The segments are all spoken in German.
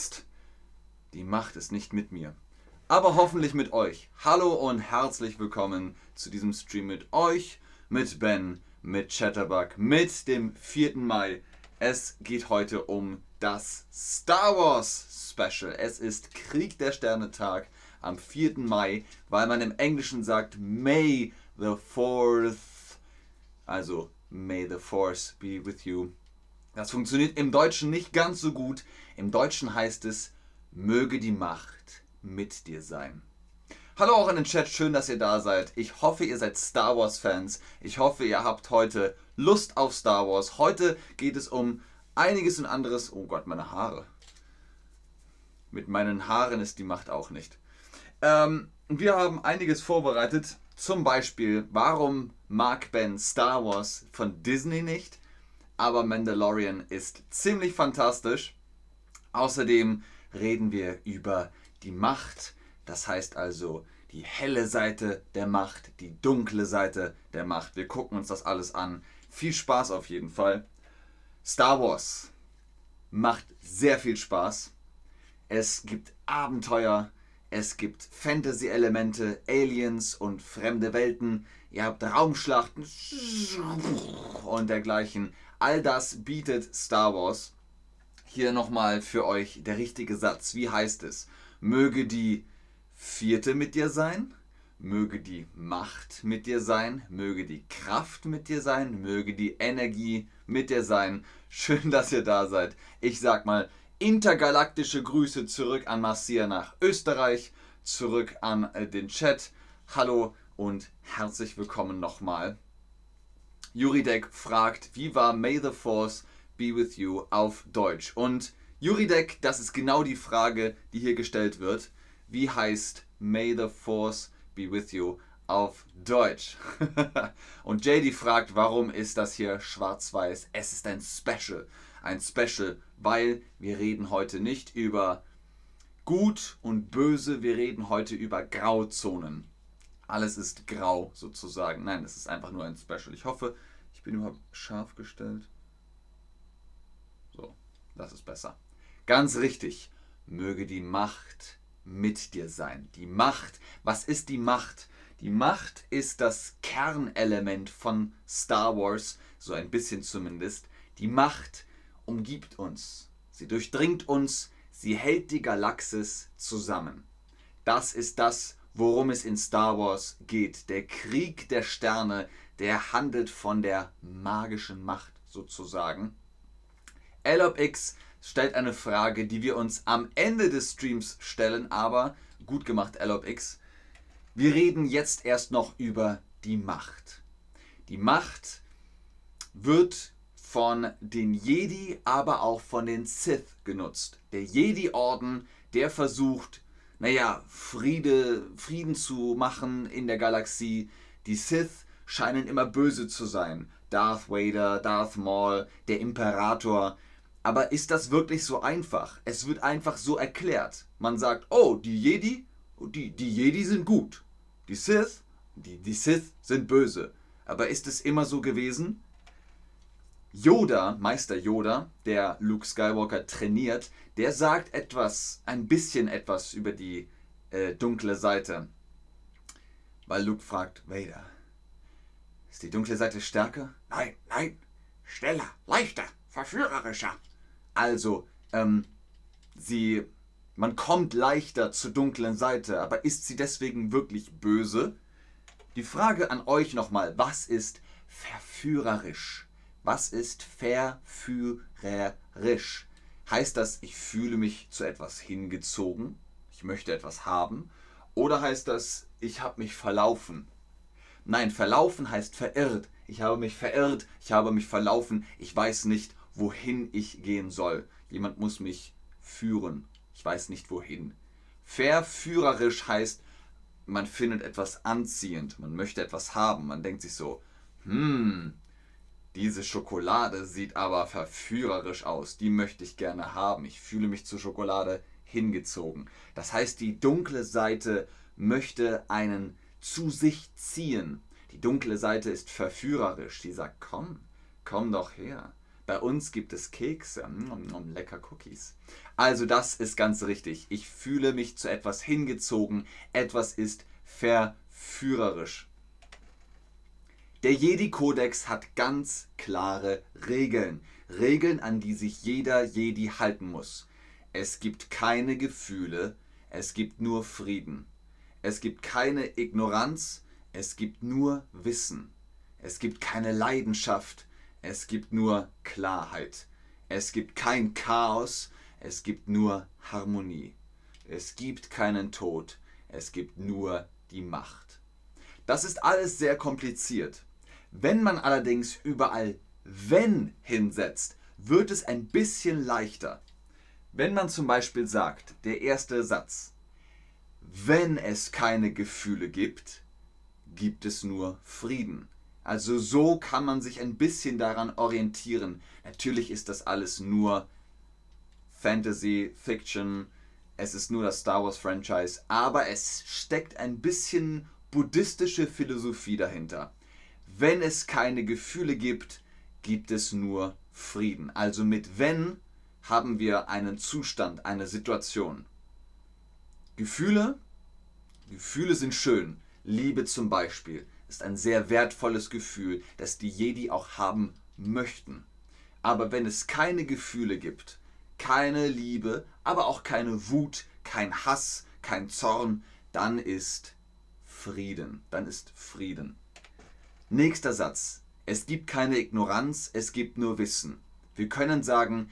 Mist. Die Macht ist nicht mit mir. Aber hoffentlich mit euch. Hallo und herzlich willkommen zu diesem Stream mit euch, mit Ben, mit Chatterbug, mit dem 4. Mai. Es geht heute um das Star Wars Special. Es ist Krieg der Sterne Tag am 4. Mai, weil man im Englischen sagt May the 4th. Also May the Force be with you. Das funktioniert im Deutschen nicht ganz so gut. Im Deutschen heißt es, möge die Macht mit dir sein. Hallo auch in den Chat, schön, dass ihr da seid. Ich hoffe, ihr seid Star Wars Fans. Ich hoffe, ihr habt heute Lust auf Star Wars. Heute geht es um einiges und anderes. Oh Gott, meine Haare. Mit meinen Haaren ist die Macht auch nicht. Ähm, wir haben einiges vorbereitet. Zum Beispiel, warum mag Ben Star Wars von Disney nicht? Aber Mandalorian ist ziemlich fantastisch. Außerdem reden wir über die Macht, das heißt also die helle Seite der Macht, die dunkle Seite der Macht. Wir gucken uns das alles an. Viel Spaß auf jeden Fall. Star Wars macht sehr viel Spaß. Es gibt Abenteuer, es gibt Fantasy-Elemente, Aliens und fremde Welten. Ihr habt Raumschlachten und dergleichen. All das bietet Star Wars. Hier nochmal für euch der richtige Satz. Wie heißt es? Möge die vierte mit dir sein, möge die Macht mit dir sein, möge die Kraft mit dir sein, möge die Energie mit dir sein. Schön, dass ihr da seid. Ich sag mal intergalaktische Grüße zurück an Marcia nach Österreich, zurück an äh, den Chat. Hallo und herzlich willkommen nochmal. Juridek fragt, wie war May the Force be with you auf Deutsch? Und Juridek, das ist genau die Frage, die hier gestellt wird. Wie heißt May the Force be with you auf Deutsch? Und JD fragt, warum ist das hier schwarz-weiß? Es ist ein Special. Ein Special, weil wir reden heute nicht über gut und böse, wir reden heute über Grauzonen. Alles ist grau sozusagen. Nein, es ist einfach nur ein Special. Ich hoffe, ich bin überhaupt scharf gestellt. So, das ist besser. Ganz richtig. Möge die Macht mit dir sein. Die Macht. Was ist die Macht? Die Macht ist das Kernelement von Star Wars, so ein bisschen zumindest. Die Macht umgibt uns. Sie durchdringt uns. Sie hält die Galaxis zusammen. Das ist das, worum es in Star Wars geht. Der Krieg der Sterne, der handelt von der magischen Macht sozusagen. LobX stellt eine Frage, die wir uns am Ende des Streams stellen, aber gut gemacht, LobX. Wir reden jetzt erst noch über die Macht. Die Macht wird von den Jedi, aber auch von den Sith genutzt. Der Jedi-Orden, der versucht, naja, Friede, Frieden zu machen in der Galaxie. Die Sith scheinen immer böse zu sein. Darth Vader, Darth Maul, der Imperator. Aber ist das wirklich so einfach? Es wird einfach so erklärt. Man sagt, oh, die Jedi, die, die Jedi sind gut. Die Sith, die, die Sith sind böse. Aber ist es immer so gewesen? Yoda, Meister Yoda, der Luke Skywalker trainiert, der sagt etwas, ein bisschen etwas über die äh, dunkle Seite. Weil Luke fragt, Vader, ist die dunkle Seite stärker? Nein, nein, schneller, leichter, verführerischer. Also, ähm, sie, man kommt leichter zur dunklen Seite, aber ist sie deswegen wirklich böse? Die Frage an euch nochmal, was ist verführerisch? Was ist verführerisch? Heißt das, ich fühle mich zu etwas hingezogen? Ich möchte etwas haben? Oder heißt das, ich habe mich verlaufen? Nein, verlaufen heißt verirrt. Ich habe mich verirrt, ich habe mich verlaufen, ich weiß nicht, wohin ich gehen soll. Jemand muss mich führen. Ich weiß nicht wohin. Verführerisch heißt, man findet etwas anziehend, man möchte etwas haben, man denkt sich so, hm, diese Schokolade sieht aber verführerisch aus. Die möchte ich gerne haben. Ich fühle mich zur Schokolade hingezogen. Das heißt, die dunkle Seite möchte einen zu sich ziehen. Die dunkle Seite ist verführerisch. Die sagt, komm, komm doch her. Bei uns gibt es Kekse, mm, lecker Cookies. Also das ist ganz richtig. Ich fühle mich zu etwas hingezogen. Etwas ist verführerisch. Der Jedi-Kodex hat ganz klare Regeln. Regeln, an die sich jeder Jedi halten muss. Es gibt keine Gefühle, es gibt nur Frieden. Es gibt keine Ignoranz, es gibt nur Wissen. Es gibt keine Leidenschaft, es gibt nur Klarheit. Es gibt kein Chaos, es gibt nur Harmonie. Es gibt keinen Tod, es gibt nur die Macht. Das ist alles sehr kompliziert. Wenn man allerdings überall wenn hinsetzt, wird es ein bisschen leichter. Wenn man zum Beispiel sagt, der erste Satz, wenn es keine Gefühle gibt, gibt es nur Frieden. Also so kann man sich ein bisschen daran orientieren. Natürlich ist das alles nur Fantasy, Fiction, es ist nur das Star Wars Franchise, aber es steckt ein bisschen buddhistische Philosophie dahinter. Wenn es keine Gefühle gibt, gibt es nur Frieden. Also mit wenn haben wir einen Zustand, eine Situation. Gefühle, Gefühle sind schön. Liebe zum Beispiel ist ein sehr wertvolles Gefühl, das die Jedi auch haben möchten. Aber wenn es keine Gefühle gibt, keine Liebe, aber auch keine Wut, kein Hass, kein Zorn, dann ist Frieden. Dann ist Frieden. Nächster Satz. Es gibt keine Ignoranz, es gibt nur Wissen. Wir können sagen,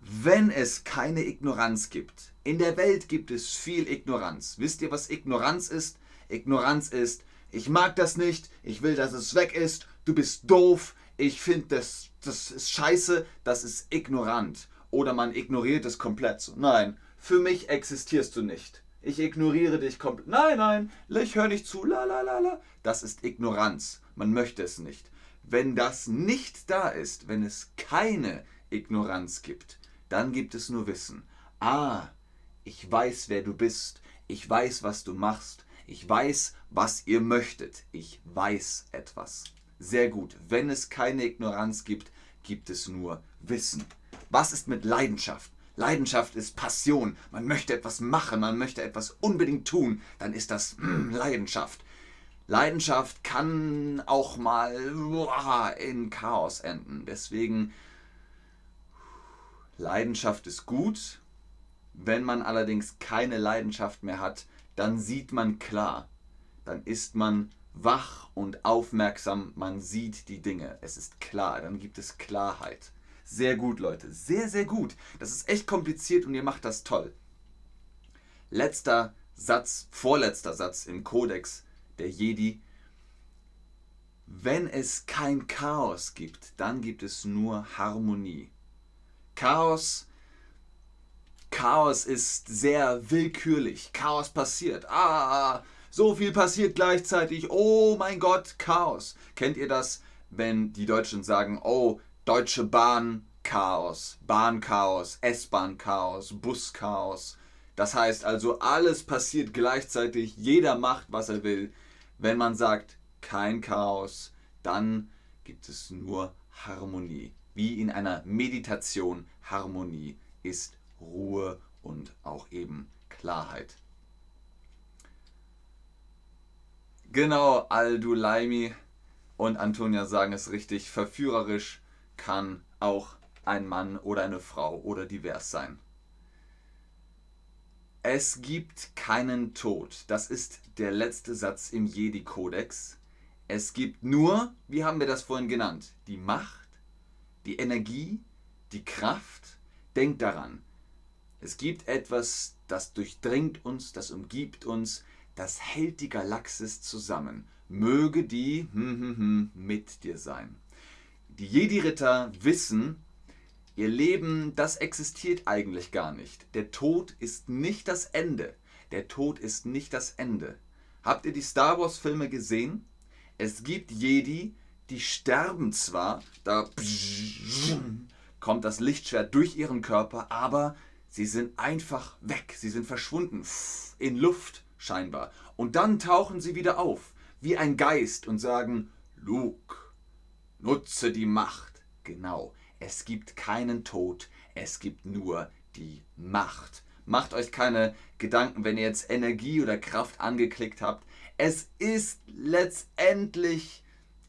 wenn es keine Ignoranz gibt, in der Welt gibt es viel Ignoranz. Wisst ihr, was Ignoranz ist? Ignoranz ist, ich mag das nicht, ich will, dass es weg ist, du bist doof, ich finde, das, das ist scheiße, das ist ignorant. Oder man ignoriert es komplett. Nein, für mich existierst du nicht. Ich ignoriere dich komplett. Nein, nein, ich höre nicht zu. La, la, la, la. Das ist Ignoranz. Man möchte es nicht. Wenn das nicht da ist, wenn es keine Ignoranz gibt, dann gibt es nur Wissen. Ah, ich weiß, wer du bist. Ich weiß, was du machst. Ich weiß, was ihr möchtet. Ich weiß etwas. Sehr gut. Wenn es keine Ignoranz gibt, gibt es nur Wissen. Was ist mit Leidenschaft? Leidenschaft ist Passion. Man möchte etwas machen, man möchte etwas unbedingt tun. Dann ist das mm, Leidenschaft. Leidenschaft kann auch mal in Chaos enden. Deswegen Leidenschaft ist gut. Wenn man allerdings keine Leidenschaft mehr hat, dann sieht man klar. Dann ist man wach und aufmerksam. Man sieht die Dinge. Es ist klar. Dann gibt es Klarheit. Sehr gut, Leute. Sehr, sehr gut. Das ist echt kompliziert und ihr macht das toll. Letzter Satz, vorletzter Satz im Kodex der Jedi. Wenn es kein Chaos gibt, dann gibt es nur Harmonie. Chaos. Chaos ist sehr willkürlich. Chaos passiert. Ah, so viel passiert gleichzeitig. Oh mein Gott, Chaos. Kennt ihr das, wenn die Deutschen sagen, oh, Deutsche Bahn Chaos, Bahnchaos, S-Bahn-Chaos, Bus-Chaos. Das heißt also, alles passiert gleichzeitig, jeder macht, was er will. Wenn man sagt, kein Chaos, dann gibt es nur Harmonie wie in einer Meditation Harmonie ist Ruhe und auch eben Klarheit. Genau, Al-Dulaimi und Antonia sagen es richtig, verführerisch kann auch ein Mann oder eine Frau oder divers sein. Es gibt keinen Tod. Das ist der letzte Satz im Jedi-Kodex. Es gibt nur, wie haben wir das vorhin genannt, die Macht die Energie, die Kraft. Denkt daran, es gibt etwas, das durchdringt uns, das umgibt uns, das hält die Galaxis zusammen. Möge die hm, hm, hm, mit dir sein. Die Jedi-Ritter wissen, ihr Leben, das existiert eigentlich gar nicht. Der Tod ist nicht das Ende. Der Tod ist nicht das Ende. Habt ihr die Star Wars-Filme gesehen? Es gibt Jedi, die sterben zwar, da kommt das Lichtschwert durch ihren Körper, aber sie sind einfach weg, sie sind verschwunden, in Luft scheinbar. Und dann tauchen sie wieder auf, wie ein Geist und sagen, Luke, nutze die Macht. Genau, Es gibt keinen Tod, es gibt nur die Macht. Macht euch keine Gedanken, wenn ihr jetzt Energie oder Kraft angeklickt habt. Es ist letztendlich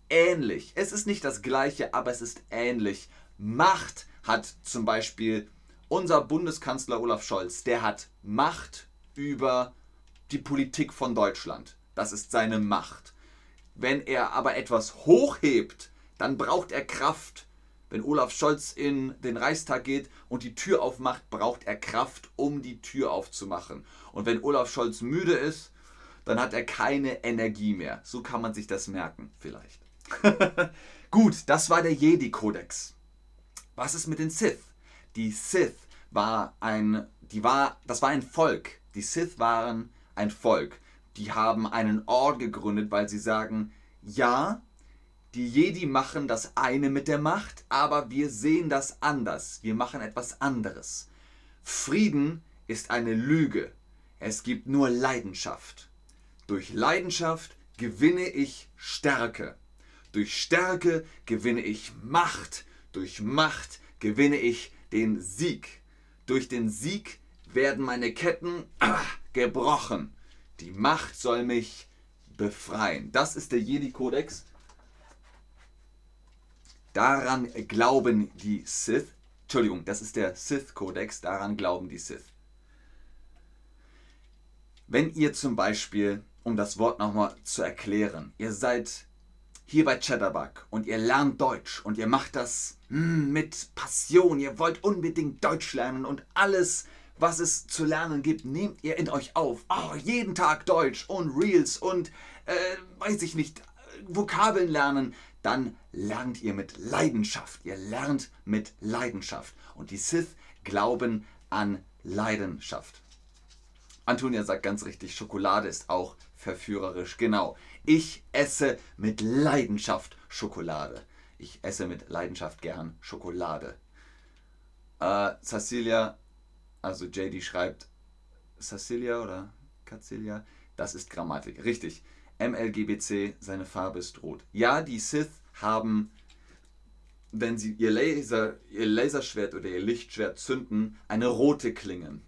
ähnlich. Es ist nicht das gleiche, aber es ist ähnlich. Macht hat zum Beispiel unser Bundeskanzler Olaf Scholz, der hat Macht über die Politik von Deutschland. Das ist seine Macht. Wenn er aber etwas hochhebt, dann braucht er Kraft. Wenn Olaf Scholz in den Reichstag geht und die Tür aufmacht, braucht er Kraft, um die Tür aufzumachen. Und wenn Olaf Scholz müde ist, dann hat er keine Energie mehr. So kann man sich das merken, vielleicht. Gut, das war der Jedi-Kodex. Was ist mit den Sith? Die Sith war ein, die war, das war ein Volk. Die Sith waren ein Volk. Die haben einen Ort gegründet, weil sie sagen, ja, die Jedi machen das eine mit der Macht, aber wir sehen das anders. Wir machen etwas anderes. Frieden ist eine Lüge. Es gibt nur Leidenschaft. Durch Leidenschaft gewinne ich Stärke. Durch Stärke gewinne ich Macht. Durch Macht gewinne ich den Sieg. Durch den Sieg werden meine Ketten ah, gebrochen. Die Macht soll mich befreien. Das ist der Jedi-Kodex. Daran glauben die Sith. Entschuldigung, das ist der Sith-Kodex. Daran glauben die Sith. Wenn ihr zum Beispiel, um das Wort nochmal zu erklären, ihr seid hier bei Chatterbug und ihr lernt Deutsch und ihr macht das mm, mit Passion, ihr wollt unbedingt Deutsch lernen und alles, was es zu lernen gibt, nehmt ihr in euch auf. Oh, jeden Tag Deutsch und Reels und, äh, weiß ich nicht, Vokabeln lernen. Dann lernt ihr mit Leidenschaft. Ihr lernt mit Leidenschaft. Und die Sith glauben an Leidenschaft. Antonia sagt ganz richtig, Schokolade ist auch verführerisch. Genau. Ich esse mit Leidenschaft Schokolade. Ich esse mit Leidenschaft gern Schokolade. Äh, Cecilia, also JD schreibt Cecilia oder Cacilia, das ist Grammatik. Richtig. MLGBC, seine Farbe ist rot. Ja, die Sith haben, wenn sie ihr, Laser, ihr Laserschwert oder ihr Lichtschwert zünden, eine rote Klinge.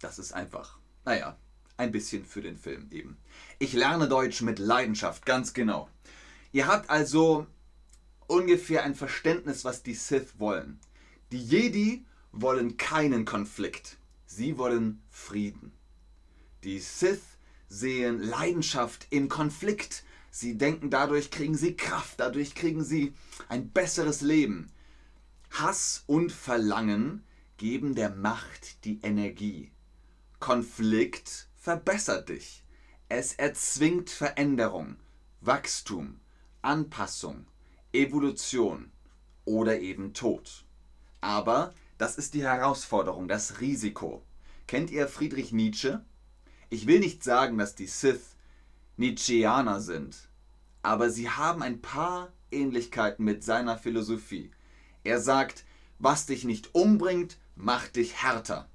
Das ist einfach, naja, ein bisschen für den Film eben. Ich lerne Deutsch mit Leidenschaft, ganz genau. Ihr habt also ungefähr ein Verständnis, was die Sith wollen. Die Jedi wollen keinen Konflikt. Sie wollen Frieden. Die Sith sehen Leidenschaft im Konflikt. Sie denken, dadurch kriegen sie Kraft, dadurch kriegen sie ein besseres Leben. Hass und Verlangen geben der Macht die Energie. Konflikt verbessert dich. Es erzwingt Veränderung, Wachstum, Anpassung, Evolution oder eben Tod. Aber das ist die Herausforderung, das Risiko. Kennt ihr Friedrich Nietzsche? Ich will nicht sagen, dass die Sith Nietzscheaner sind, aber sie haben ein paar Ähnlichkeiten mit seiner Philosophie. Er sagt, was dich nicht umbringt, macht dich härter.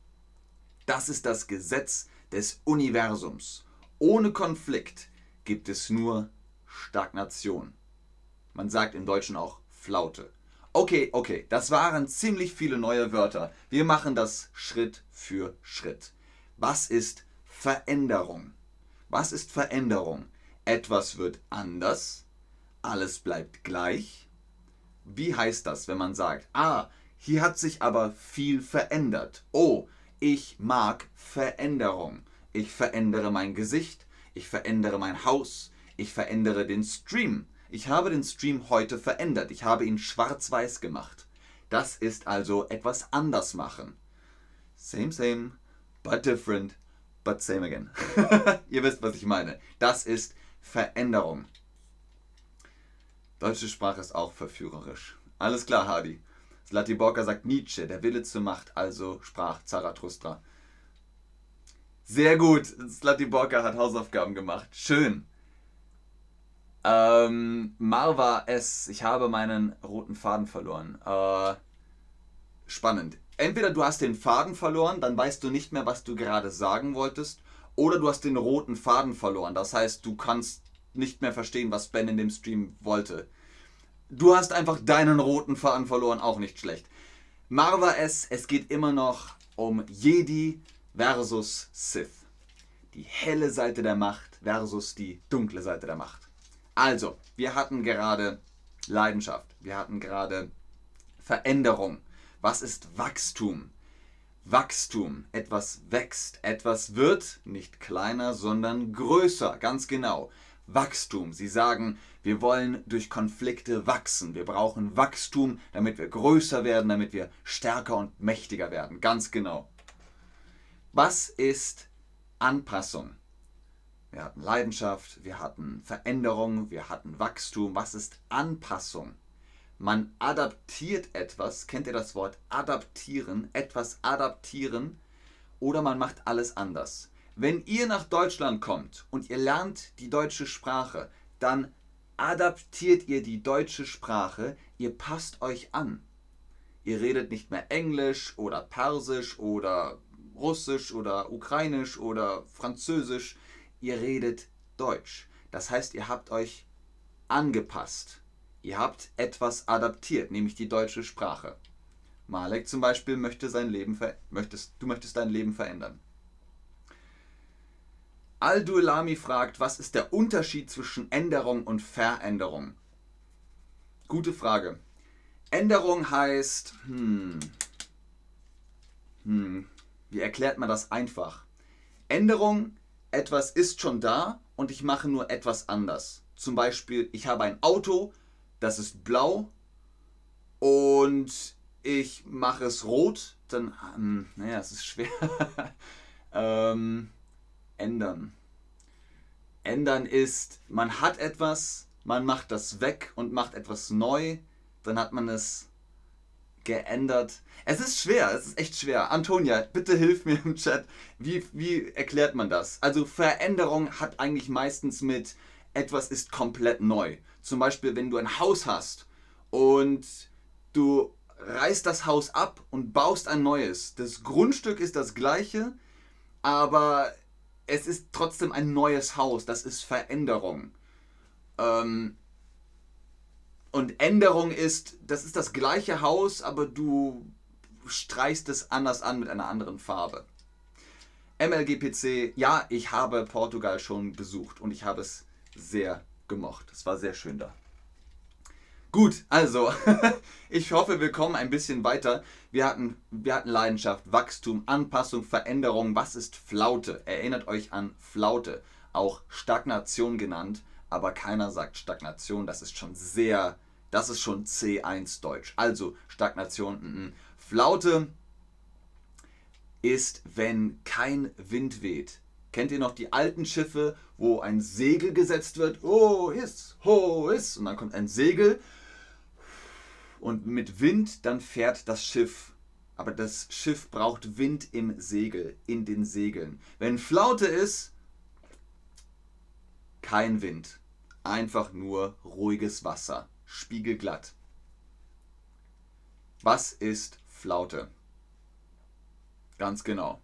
Das ist das Gesetz des Universums. Ohne Konflikt gibt es nur Stagnation. Man sagt im Deutschen auch Flaute. Okay, okay, das waren ziemlich viele neue Wörter. Wir machen das Schritt für Schritt. Was ist Veränderung? Was ist Veränderung? Etwas wird anders, alles bleibt gleich. Wie heißt das, wenn man sagt, ah, hier hat sich aber viel verändert. Oh, ich mag Veränderung. Ich verändere mein Gesicht, ich verändere mein Haus, ich verändere den Stream. Ich habe den Stream heute verändert. Ich habe ihn schwarz-weiß gemacht. Das ist also etwas anders machen. Same, same, but different, but same again. Ihr wisst, was ich meine. Das ist Veränderung. Deutsche Sprache ist auch verführerisch. Alles klar, Hardy. Slatiborka sagt Nietzsche, der Wille zur Macht, also sprach Zarathustra. Sehr gut, Slatiborka hat Hausaufgaben gemacht. Schön. Ähm, Marva S. Ich habe meinen roten Faden verloren. Äh, spannend. Entweder du hast den Faden verloren, dann weißt du nicht mehr, was du gerade sagen wolltest, oder du hast den roten Faden verloren. Das heißt, du kannst nicht mehr verstehen, was Ben in dem Stream wollte. du hast einfach deinen roten Faden verloren, auch nicht schlecht. Marva es, es geht immer noch um Jedi versus Sith. Die helle Seite der Macht versus die dunkle Seite der Macht. Also, wir hatten gerade Leidenschaft, wir hatten gerade Veränderung. Was ist Wachstum? Wachstum, etwas wächst, etwas wird nicht kleiner, sondern größer, ganz genau. Wachstum, sie sagen, wir wollen durch Konflikte wachsen, wir brauchen Wachstum, damit wir größer werden, damit wir stärker und mächtiger werden, ganz genau. Was ist Anpassung? Wir hatten Leidenschaft, wir hatten Veränderung, wir hatten Wachstum. Was ist Anpassung? Man adaptiert etwas, kennt ihr das Wort adaptieren, etwas adaptieren oder man macht alles anders. Wenn ihr nach Deutschland kommt und ihr lernt die deutsche Sprache, dann adaptiert ihr die deutsche Sprache, ihr passt euch an. Ihr redet nicht mehr Englisch oder Persisch oder Russisch oder Ukrainisch oder Französisch, ihr redet Deutsch. Das heißt, ihr habt euch angepasst. Ihr habt etwas adaptiert, nämlich die deutsche Sprache. Malek zum Beispiel möchte sein Leben möchtest, du möchtest dein Leben verändern. Al-Duelami fragt, was ist der Unterschied zwischen Änderung und Veränderung? Gute Frage. Änderung heißt, hm, hm, wie erklärt man das einfach? Änderung, etwas ist schon da und ich mache nur etwas anders. Zum Beispiel, ich habe ein Auto, das ist blau und ich mache es rot, dann, ähm, naja, es ist schwer. ähm, ändern. Ändern ist, man hat etwas, man macht das weg und macht etwas neu, dann hat man es geändert. Es ist schwer, es ist echt schwer. Antonia, bitte hilf mir im Chat. Wie, wie erklärt man das? Also Veränderung hat eigentlich meistens mit etwas ist komplett neu. Zum Beispiel, wenn du ein Haus hast und du reißt das Haus ab und baust ein neues. Das Grundstück ist das gleiche, aber es ist trotzdem ein neues Haus. Das ist Veränderung. Ähm, und Änderung ist, das ist das gleiche Haus, aber du streichst es anders an mit einer anderen Farbe. MLGPC, ja, ich habe Portugal schon besucht und ich habe es sehr gemocht. Es war sehr schön da. Gut, also, ich hoffe, wir kommen ein bisschen weiter. Wir hatten, wir hatten Leidenschaft, Wachstum, Anpassung, Veränderung. Was ist Flaute? Erinnert euch an Flaute, auch Stagnation genannt, aber keiner sagt Stagnation. Das ist schon sehr, das ist schon C1 Deutsch. Also, Stagnation, n -n. Flaute ist, wenn kein Wind weht. Kennt ihr noch die alten Schiffe, wo ein Segel gesetzt wird? Oh, ist, ho, ist. Und dann kommt ein Segel. Und mit Wind dann fährt das Schiff. Aber das Schiff braucht Wind im Segel, in den Segeln. Wenn Flaute ist, kein Wind. Einfach nur ruhiges Wasser. Spiegelglatt. Was ist Flaute? Ganz genau.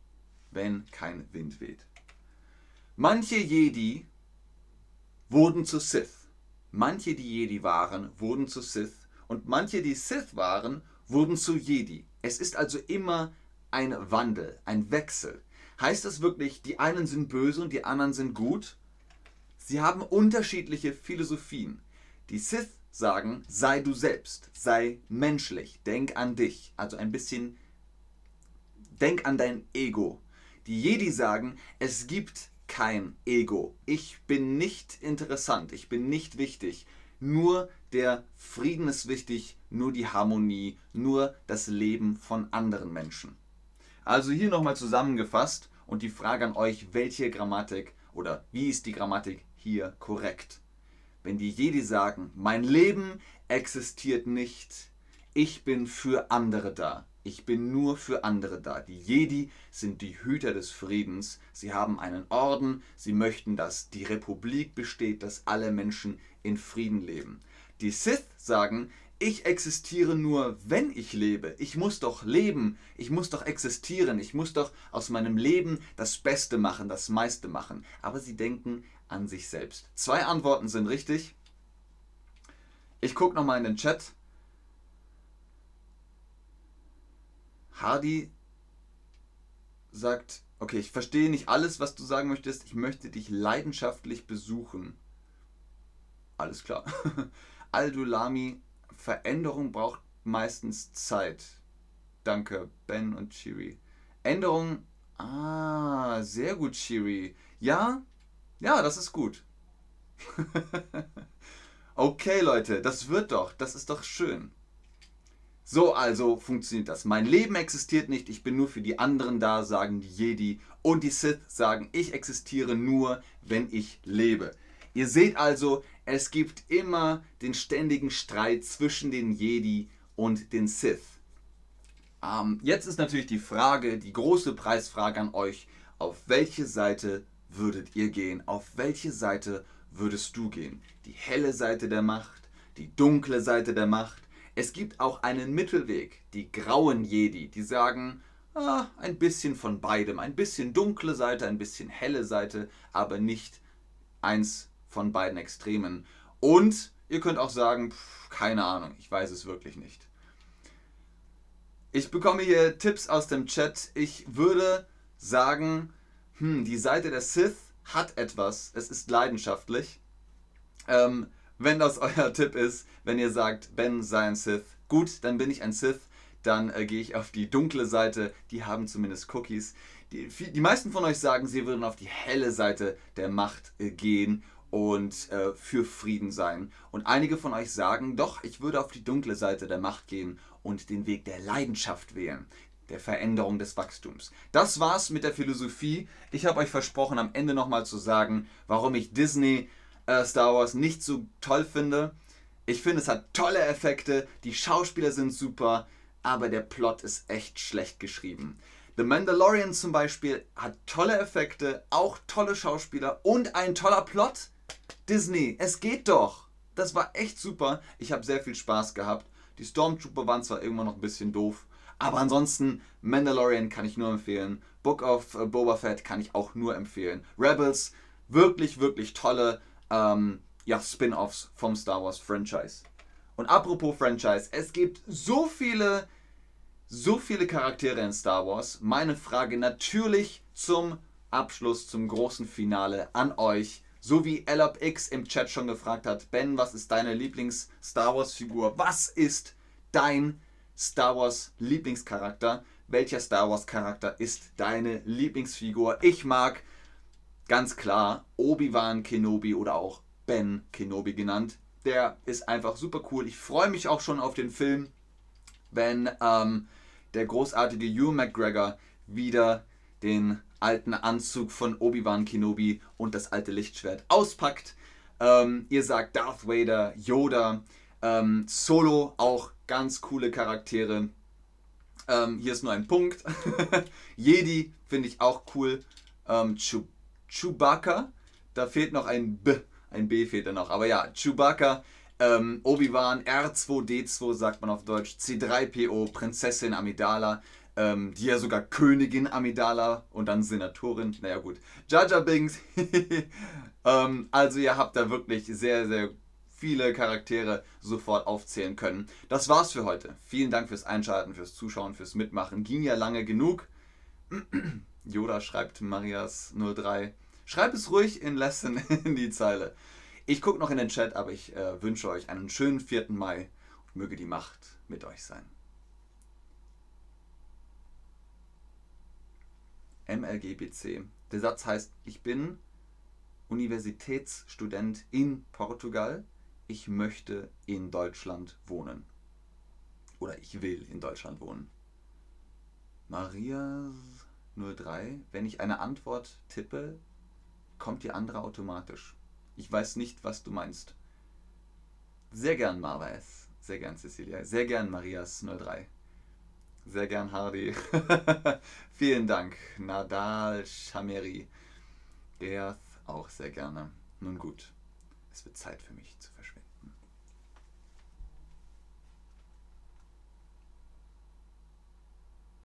Wenn kein Wind weht. Manche Jedi wurden zu Sith. Manche, die Jedi waren, wurden zu Sith. Und manche, die Sith waren, wurden zu Jedi. Es ist also immer ein Wandel, ein Wechsel. Heißt das wirklich, die einen sind böse und die anderen sind gut? Sie haben unterschiedliche Philosophien. Die Sith sagen, sei du selbst, sei menschlich, denk an dich. Also ein bisschen, denk an dein Ego. Die Jedi sagen, es gibt kein Ego. Ich bin nicht interessant, ich bin nicht wichtig. Nur der Frieden ist wichtig, nur die Harmonie, nur das Leben von anderen Menschen. Also hier nochmal zusammengefasst und die Frage an euch, welche Grammatik oder wie ist die Grammatik hier korrekt? Wenn die Jedi sagen, mein Leben existiert nicht, ich bin für andere da. Ich bin nur für andere da. Die Jedi sind die Hüter des Friedens. Sie haben einen Orden. Sie möchten, dass die Republik besteht, dass alle Menschen in Frieden leben. Die Sith sagen, ich existiere nur, wenn ich lebe. Ich muss doch leben. Ich muss doch existieren. Ich muss doch aus meinem Leben das Beste machen, das meiste machen. Aber sie denken an sich selbst. Zwei Antworten sind richtig. Ich gucke nochmal in den Chat. Hardy sagt, okay, ich verstehe nicht alles, was du sagen möchtest. Ich möchte dich leidenschaftlich besuchen. Alles klar. Aldulami, Veränderung braucht meistens Zeit. Danke, Ben und Chiri. Änderung. Ah, sehr gut, Chiri. Ja, ja, das ist gut. okay, Leute, das wird doch. Das ist doch schön. So also funktioniert das. Mein Leben existiert nicht, ich bin nur für die anderen da, sagen die Jedi. Und die Sith sagen, ich existiere nur, wenn ich lebe. Ihr seht also, es gibt immer den ständigen Streit zwischen den Jedi und den Sith. Ähm, jetzt ist natürlich die Frage, die große Preisfrage an euch, auf welche Seite würdet ihr gehen? Auf welche Seite würdest du gehen? Die helle Seite der Macht, die dunkle Seite der Macht. Es gibt auch einen Mittelweg, die grauen Jedi, die sagen, ah, ein bisschen von beidem, ein bisschen dunkle Seite, ein bisschen helle Seite, aber nicht eins von beiden Extremen. Und ihr könnt auch sagen, pff, keine Ahnung, ich weiß es wirklich nicht. Ich bekomme hier Tipps aus dem Chat. Ich würde sagen, hm, die Seite der Sith hat etwas. Es ist leidenschaftlich. Ähm, wenn das euer Tipp ist, wenn ihr sagt, Ben sei ein Sith, gut, dann bin ich ein Sith. Dann äh, gehe ich auf die dunkle Seite. Die haben zumindest Cookies. Die, die meisten von euch sagen, sie würden auf die helle Seite der Macht äh, gehen und äh, für Frieden sein. Und einige von euch sagen, doch, ich würde auf die dunkle Seite der Macht gehen und den Weg der Leidenschaft wählen, der Veränderung des Wachstums. Das war's mit der Philosophie. Ich habe euch versprochen, am Ende nochmal zu sagen, warum ich Disney äh, Star Wars nicht so toll finde. Ich finde, es hat tolle Effekte, die Schauspieler sind super, aber der Plot ist echt schlecht geschrieben. The Mandalorian zum Beispiel hat tolle Effekte, auch tolle Schauspieler und ein toller Plot. Disney, es geht doch. Das war echt super. Ich habe sehr viel Spaß gehabt. Die Stormtrooper waren zwar irgendwann noch ein bisschen doof, aber ansonsten Mandalorian kann ich nur empfehlen. Book of äh, Boba Fett kann ich auch nur empfehlen. Rebels, wirklich, wirklich tolle ähm, ja, Spin-offs vom Star Wars Franchise. Und apropos Franchise, es gibt so viele, so viele Charaktere in Star Wars. Meine Frage natürlich zum Abschluss, zum großen Finale an euch. So wie X im Chat schon gefragt hat, Ben, was ist deine Lieblings-Star Wars-Figur? Was ist dein Star Wars-Lieblingscharakter? Welcher Star Wars-Charakter ist deine Lieblingsfigur? Ich mag ganz klar Obi-Wan Kenobi oder auch Ben Kenobi genannt. Der ist einfach super cool. Ich freue mich auch schon auf den Film, wenn ähm, der großartige Hugh McGregor wieder den alten Anzug von Obi-Wan Kenobi und das alte Lichtschwert auspackt. Ähm, ihr sagt Darth Vader, Yoda, ähm, Solo, auch ganz coole Charaktere. Ähm, hier ist nur ein Punkt. Jedi finde ich auch cool. Ähm, Chew Chewbacca, da fehlt noch ein B. Ein B fehlt da noch. Aber ja, Chewbacca, ähm, Obi-Wan, R2D2 sagt man auf Deutsch, C3PO, Prinzessin Amidala ähm, die ja sogar Königin Amidala und dann Senatorin, naja gut, Jaja Binks. ähm, also ihr habt da wirklich sehr, sehr viele Charaktere sofort aufzählen können. Das war's für heute. Vielen Dank fürs Einschalten, fürs Zuschauen, fürs Mitmachen. Ging ja lange genug. Yoda schreibt Marias 03. Schreib es ruhig in Lesson in die Zeile. Ich gucke noch in den Chat, aber ich äh, wünsche euch einen schönen 4. Mai und möge die Macht mit euch sein. MLGBC. Der Satz heißt, ich bin Universitätsstudent in Portugal. Ich möchte in Deutschland wohnen. Oder ich will in Deutschland wohnen. Maria 03, wenn ich eine Antwort tippe, kommt die andere automatisch. Ich weiß nicht, was du meinst. Sehr gern Marves, sehr gern Cecilia, sehr gern Marias 03. Sehr gern, Hardy. Vielen Dank. Nadal Shameri. Gerth auch sehr gerne. Nun gut, es wird Zeit für mich zu verschwinden.